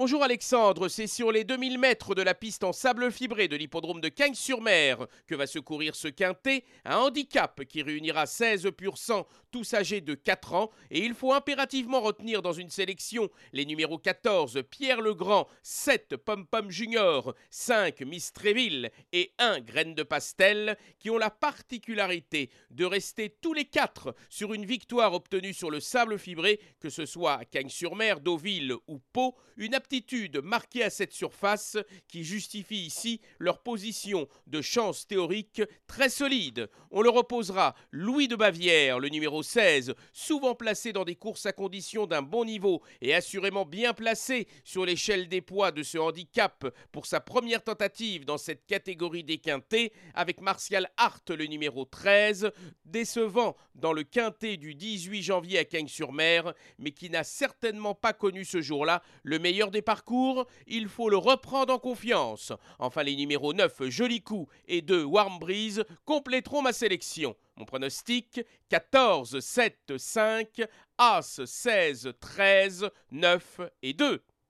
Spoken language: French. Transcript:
Bonjour Alexandre, c'est sur les 2000 mètres de la piste en sable fibré de l'hippodrome de Cagnes-sur-Mer que va se courir ce quintet, un handicap qui réunira 16 pur sang, tous âgés de 4 ans, et il faut impérativement retenir dans une sélection les numéros 14 Pierre Legrand, 7 Pom Pom Junior, 5 Miss Tréville et 1 Graine de Pastel, qui ont la particularité de rester tous les 4 sur une victoire obtenue sur le sable fibré, que ce soit à Cagnes-sur-Mer, Deauville ou Pau, aptitude marquée à cette surface qui justifie ici leur position de chance théorique très solide. On le reposera Louis de Bavière, le numéro 16, souvent placé dans des courses à condition d'un bon niveau et assurément bien placé sur l'échelle des poids de ce handicap pour sa première tentative dans cette catégorie des quintés, avec Martial Hart, le numéro 13, décevant dans le quintet du 18 janvier à Cagnes-sur-Mer, mais qui n'a certainement pas connu ce jour-là le meilleur des parcours, il faut le reprendre en confiance. Enfin, les numéros 9, Joli Coup, et 2, Warm Breeze, compléteront ma sélection. Mon pronostic 14, 7, 5, As, 16, 13, 9 et 2.